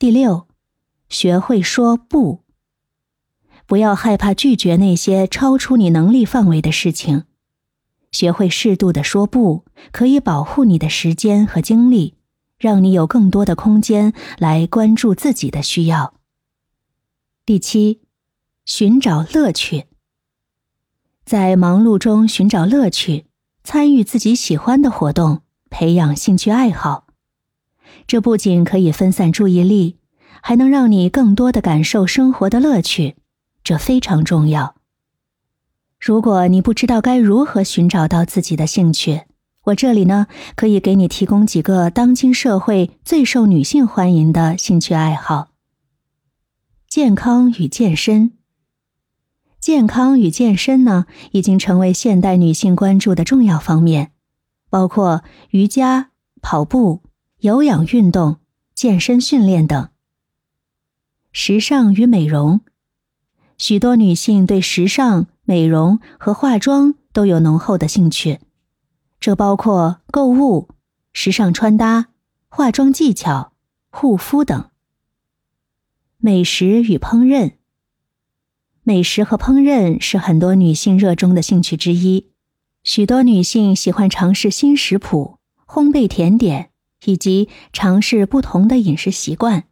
第六，学会说不。不要害怕拒绝那些超出你能力范围的事情。学会适度的说不，可以保护你的时间和精力，让你有更多的空间来关注自己的需要。第七，寻找乐趣。在忙碌中寻找乐趣，参与自己喜欢的活动，培养兴趣爱好。这不仅可以分散注意力，还能让你更多的感受生活的乐趣，这非常重要。如果你不知道该如何寻找到自己的兴趣，我这里呢可以给你提供几个当今社会最受女性欢迎的兴趣爱好。健康与健身，健康与健身呢已经成为现代女性关注的重要方面，包括瑜伽、跑步、有氧运动、健身训练等。时尚与美容，许多女性对时尚。美容和化妆都有浓厚的兴趣，这包括购物、时尚穿搭、化妆技巧、护肤等。美食与烹饪，美食和烹饪是很多女性热衷的兴趣之一。许多女性喜欢尝试新食谱、烘焙甜点，以及尝试不同的饮食习惯。